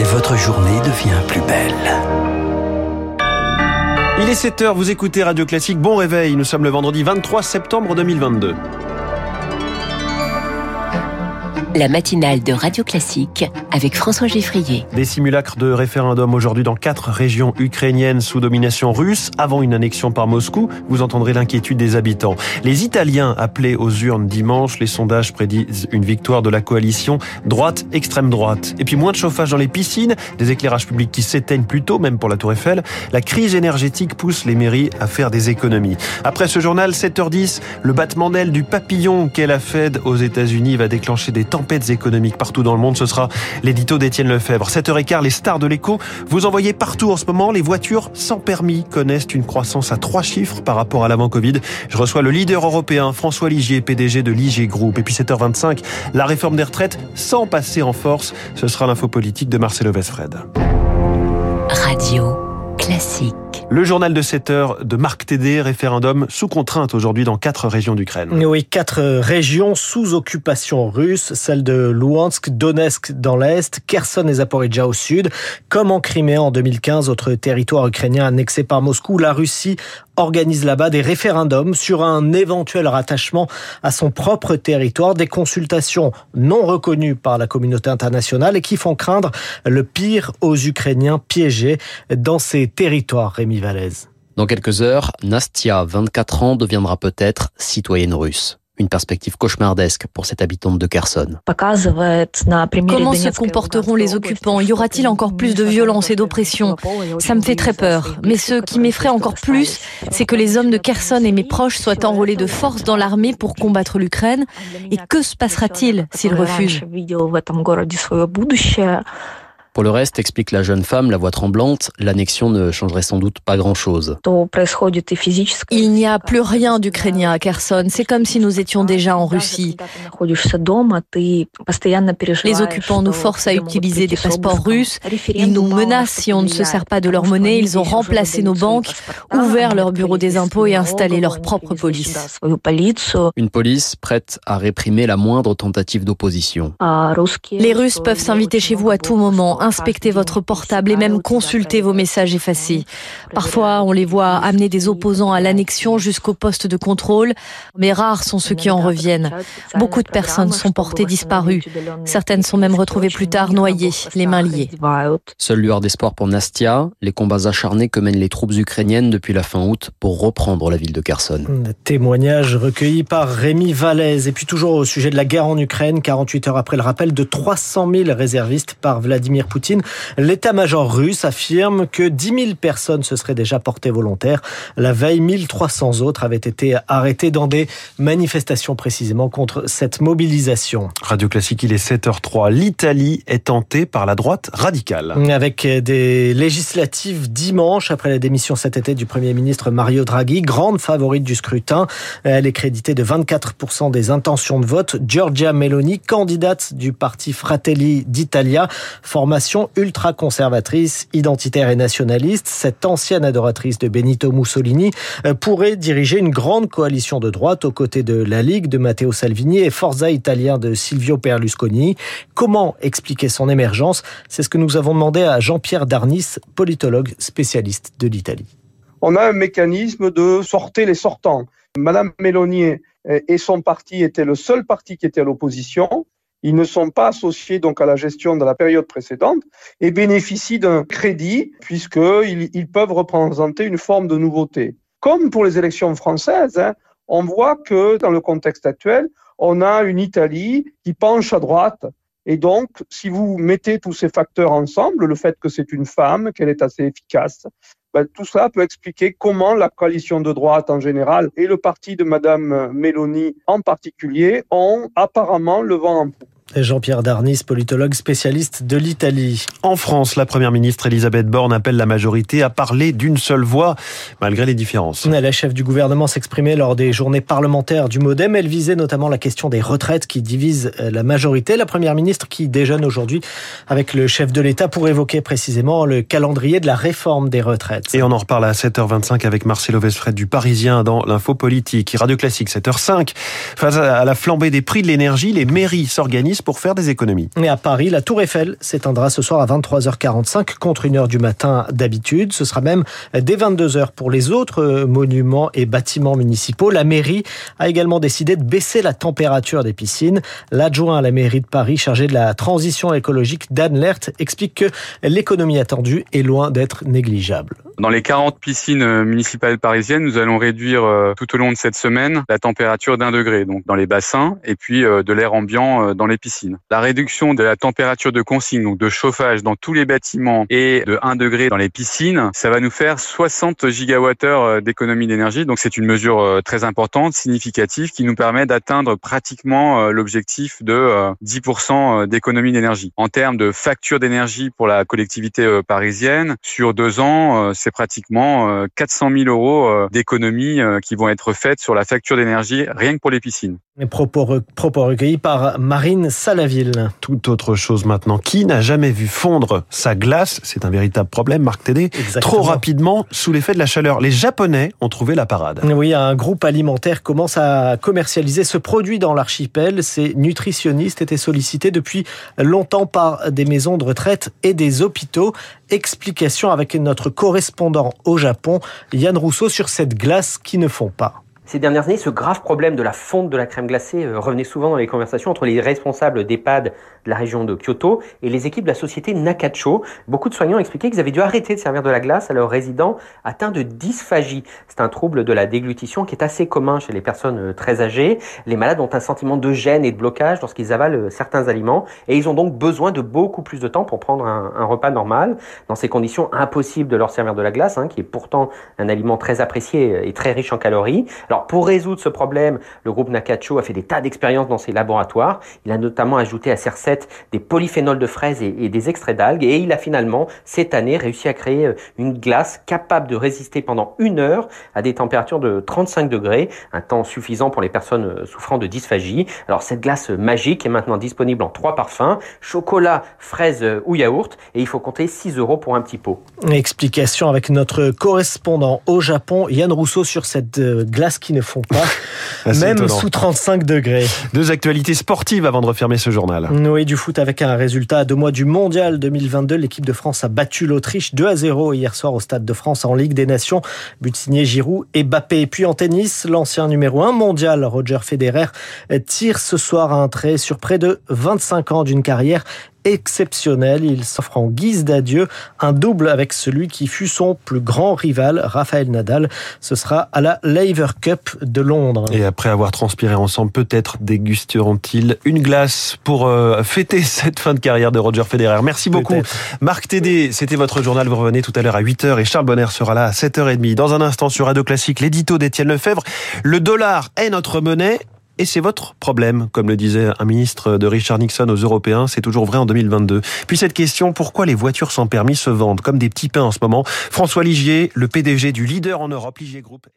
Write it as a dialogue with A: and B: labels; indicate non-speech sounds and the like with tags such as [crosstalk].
A: et votre journée devient plus belle.
B: Il est 7h, vous écoutez Radio Classique, bon réveil, nous sommes le vendredi 23 septembre 2022.
C: La matinale de Radio Classique avec François Geffrier.
B: Des simulacres de référendum aujourd'hui dans quatre régions ukrainiennes sous domination russe avant une annexion par Moscou. Vous entendrez l'inquiétude des habitants. Les Italiens appelés aux urnes dimanche, les sondages prédisent une victoire de la coalition droite-extrême droite. Et puis moins de chauffage dans les piscines, des éclairages publics qui s'éteignent plus tôt, même pour la Tour Eiffel. La crise énergétique pousse les mairies à faire des économies. Après ce journal, 7h10, le battement d'aile du papillon qu'est la Fed aux États-Unis va déclencher des tempêtes économiques partout dans le monde. Ce sera l'édito d'Étienne Lefebvre. 7h15, les stars de l'écho. Vous en voyez partout en ce moment. Les voitures sans permis connaissent une croissance à trois chiffres par rapport à l'avant Covid. Je reçois le leader européen, François Ligier, PDG de Ligier Group. Et puis 7h25, la réforme des retraites sans passer en force. Ce sera l'info politique de Marcelo Vesfred.
C: Radio classique.
B: Le journal de 7 heures de Marc Tédé, référendum sous contrainte aujourd'hui dans quatre régions d'Ukraine.
D: Oui, quatre régions sous occupation russe, celles de Luhansk, Donetsk dans l'est, Kherson et Zaporizhia au sud. Comme en Crimée en 2015, autre territoire ukrainien annexé par Moscou, la Russie organise là-bas des référendums sur un éventuel rattachement à son propre territoire, des consultations non reconnues par la communauté internationale et qui font craindre le pire aux Ukrainiens piégés dans ces territoires, Rémi Vallès.
E: Dans quelques heures, Nastia, 24 ans, deviendra peut-être citoyenne russe une perspective cauchemardesque pour cette habitante de Kherson.
F: Comment se comporteront les occupants? Y aura-t-il encore plus de violence et d'oppression? Ça me fait très peur. Mais ce qui m'effraie encore plus, c'est que les hommes de Kherson et mes proches soient enrôlés de force dans l'armée pour combattre l'Ukraine. Et que se passera-t-il s'ils refusent?
E: Pour le reste, explique la jeune femme, la voix tremblante, l'annexion ne changerait sans doute pas grand-chose.
F: Il n'y a plus rien d'ukrainien à Kherson. C'est comme si nous étions déjà en Russie. Les occupants nous forcent à utiliser des passeports russes. Ils nous menacent si on ne se sert pas de leur monnaie. Ils ont remplacé nos banques, ouvert leurs bureaux des impôts et installé leur propre police.
E: Une police prête à réprimer la moindre tentative d'opposition.
F: Les Russes peuvent s'inviter chez vous à tout moment inspecter votre portable et même consulter vos messages effacés. Parfois, on les voit amener des opposants à l'annexion jusqu'au poste de contrôle, mais rares sont ceux qui en reviennent. Beaucoup de personnes sont portées disparues. Certaines sont même retrouvées plus tard noyées, les mains liées.
E: Seule lueur d'espoir pour Nastia, les combats acharnés que mènent les troupes ukrainiennes depuis la fin août pour reprendre la ville de Kherson.
D: Témoignage recueilli par Rémi Vallès. Et puis toujours au sujet de la guerre en Ukraine, 48 heures après le rappel de 300 000 réservistes par Vladimir Poutine, l'état-major russe affirme que 10 000 personnes se seraient déjà portées volontaires. La veille, 1300 autres avaient été arrêtés dans des manifestations précisément contre cette mobilisation.
B: Radio Classique, il est 7h03. L'Italie est tentée par la droite radicale.
D: Avec des législatives dimanche, après la démission cet été du Premier ministre Mario Draghi, grande favorite du scrutin. Elle est créditée de 24% des intentions de vote. Giorgia Meloni, candidate du parti Fratelli d'Italia, formation ultra-conservatrice, identitaire et nationaliste, cette ancienne adoratrice de Benito Mussolini euh, pourrait diriger une grande coalition de droite aux côtés de la Ligue de Matteo Salvini et Forza italien de Silvio Berlusconi. Comment expliquer son émergence? C'est ce que nous avons demandé à Jean-Pierre Darnis, politologue spécialiste de l'Italie.
G: On a un mécanisme de sortir les sortants. Madame Meloni et son parti étaient le seul parti qui était à l'opposition. Ils ne sont pas associés donc à la gestion de la période précédente et bénéficient d'un crédit puisqu'ils ils peuvent représenter une forme de nouveauté. Comme pour les élections françaises, hein, on voit que dans le contexte actuel, on a une Italie qui penche à droite. Et donc, si vous mettez tous ces facteurs ensemble, le fait que c'est une femme, qu'elle est assez efficace, ben, tout cela peut expliquer comment la coalition de droite en général et le parti de Madame Mélanie en particulier ont apparemment le vent en poupe.
D: Jean-Pierre Darnis, politologue spécialiste de l'Italie.
B: En France, la première ministre Elisabeth Borne appelle la majorité à parler d'une seule voix, malgré les différences.
D: La chef du gouvernement s'exprimait lors des journées parlementaires du Modem. Elle visait notamment la question des retraites qui divisent euh, la majorité. La première ministre qui déjeune aujourd'hui avec le chef de l'État pour évoquer précisément le calendrier de la réforme des retraites.
B: Et on en reparle à 7h25 avec Marcelo Vesfred du Parisien dans l'info politique. Radio Classique, 7h05. Face à la flambée des prix de l'énergie, les mairies s'organisent pour faire des économies.
D: Et à Paris, la Tour Eiffel s'éteindra ce soir à 23h45 contre une heure du matin d'habitude. Ce sera même dès 22h pour les autres monuments et bâtiments municipaux. La mairie a également décidé de baisser la température des piscines. L'adjoint à la mairie de Paris chargé de la transition écologique, Dan Lert, explique que l'économie attendue est loin d'être négligeable.
H: Dans les 40 piscines municipales parisiennes, nous allons réduire tout au long de cette semaine la température d'un degré, donc dans les bassins, et puis de l'air ambiant dans les piscines. La réduction de la température de consigne, donc de chauffage dans tous les bâtiments et de 1 degré dans les piscines, ça va nous faire 60 gigawattheures d'économie d'énergie. Donc c'est une mesure très importante, significative, qui nous permet d'atteindre pratiquement l'objectif de 10% d'économie d'énergie. En termes de facture d'énergie pour la collectivité parisienne, sur deux ans, c'est pratiquement 400 000 euros d'économies qui vont être faites sur la facture d'énergie rien que pour les piscines.
D: Les propos recueillis par Marine Salaville.
B: Tout autre chose maintenant. Qui n'a jamais vu fondre sa glace? C'est un véritable problème, Marc Tédé. Trop rapidement, sous l'effet de la chaleur. Les Japonais ont trouvé la parade.
D: Oui, un groupe alimentaire commence à commercialiser ce produit dans l'archipel. Ces nutritionnistes étaient sollicités depuis longtemps par des maisons de retraite et des hôpitaux. Explication avec notre correspondant au Japon, Yann Rousseau, sur cette glace qui ne fond pas.
I: Ces dernières années, ce grave problème de la fonte de la crème glacée revenait souvent dans les conversations entre les responsables d'EHPAD de la région de Kyoto et les équipes de la société Nakacho. Beaucoup de soignants expliquaient qu'ils avaient dû arrêter de servir de la glace à leurs résidents atteints de dysphagie. C'est un trouble de la déglutition qui est assez commun chez les personnes très âgées. Les malades ont un sentiment de gêne et de blocage lorsqu'ils avalent certains aliments et ils ont donc besoin de beaucoup plus de temps pour prendre un, repas normal. Dans ces conditions, impossible de leur servir de la glace, hein, qui est pourtant un aliment très apprécié et très riche en calories. Alors pour résoudre ce problème, le groupe Nakacho a fait des tas d'expériences dans ses laboratoires. Il a notamment ajouté à ses recettes des polyphénols de fraises et, et des extraits d'algues et il a finalement cette année réussi à créer une glace capable de résister pendant une heure à des températures de 35 degrés, un temps suffisant pour les personnes souffrant de dysphagie. Alors cette glace magique est maintenant disponible en trois parfums, chocolat, fraise ou yaourt et il faut compter 6 euros pour un petit pot.
D: Explication avec notre correspondant au Japon, Yann Rousseau, sur cette glace qui ne font pas, [laughs] même
B: étonnant.
D: sous 35 degrés.
B: Deux actualités sportives avant de refermer ce journal.
D: Oui, du foot avec un résultat à deux mois du Mondial 2022. L'équipe de France a battu l'Autriche 2 à 0 hier soir au Stade de France en Ligue des Nations. But signé Giroud et Bappé. Et puis en tennis, l'ancien numéro 1 mondial, Roger Federer, tire ce soir un trait sur près de 25 ans d'une carrière exceptionnel. Il s'offre en guise d'adieu un double avec celui qui fut son plus grand rival, Rafael Nadal. Ce sera à la Laver Cup de Londres.
B: Et après avoir transpiré ensemble, peut-être dégusteront-ils une glace pour euh, fêter [laughs] cette fin de carrière de Roger Federer. Merci beaucoup. Marc Tédé, c'était votre journal. Vous revenez tout à l'heure à 8h et Charles Bonner sera là à 7h30. Dans un instant sur Radio Classique, l'édito d'Étienne Lefebvre. Le dollar est notre monnaie. Et c'est votre problème, comme le disait un ministre de Richard Nixon aux Européens, c'est toujours vrai en 2022. Puis cette question, pourquoi les voitures sans permis se vendent comme des petits pains en ce moment? François Ligier, le PDG du leader en Europe, Ligier Group.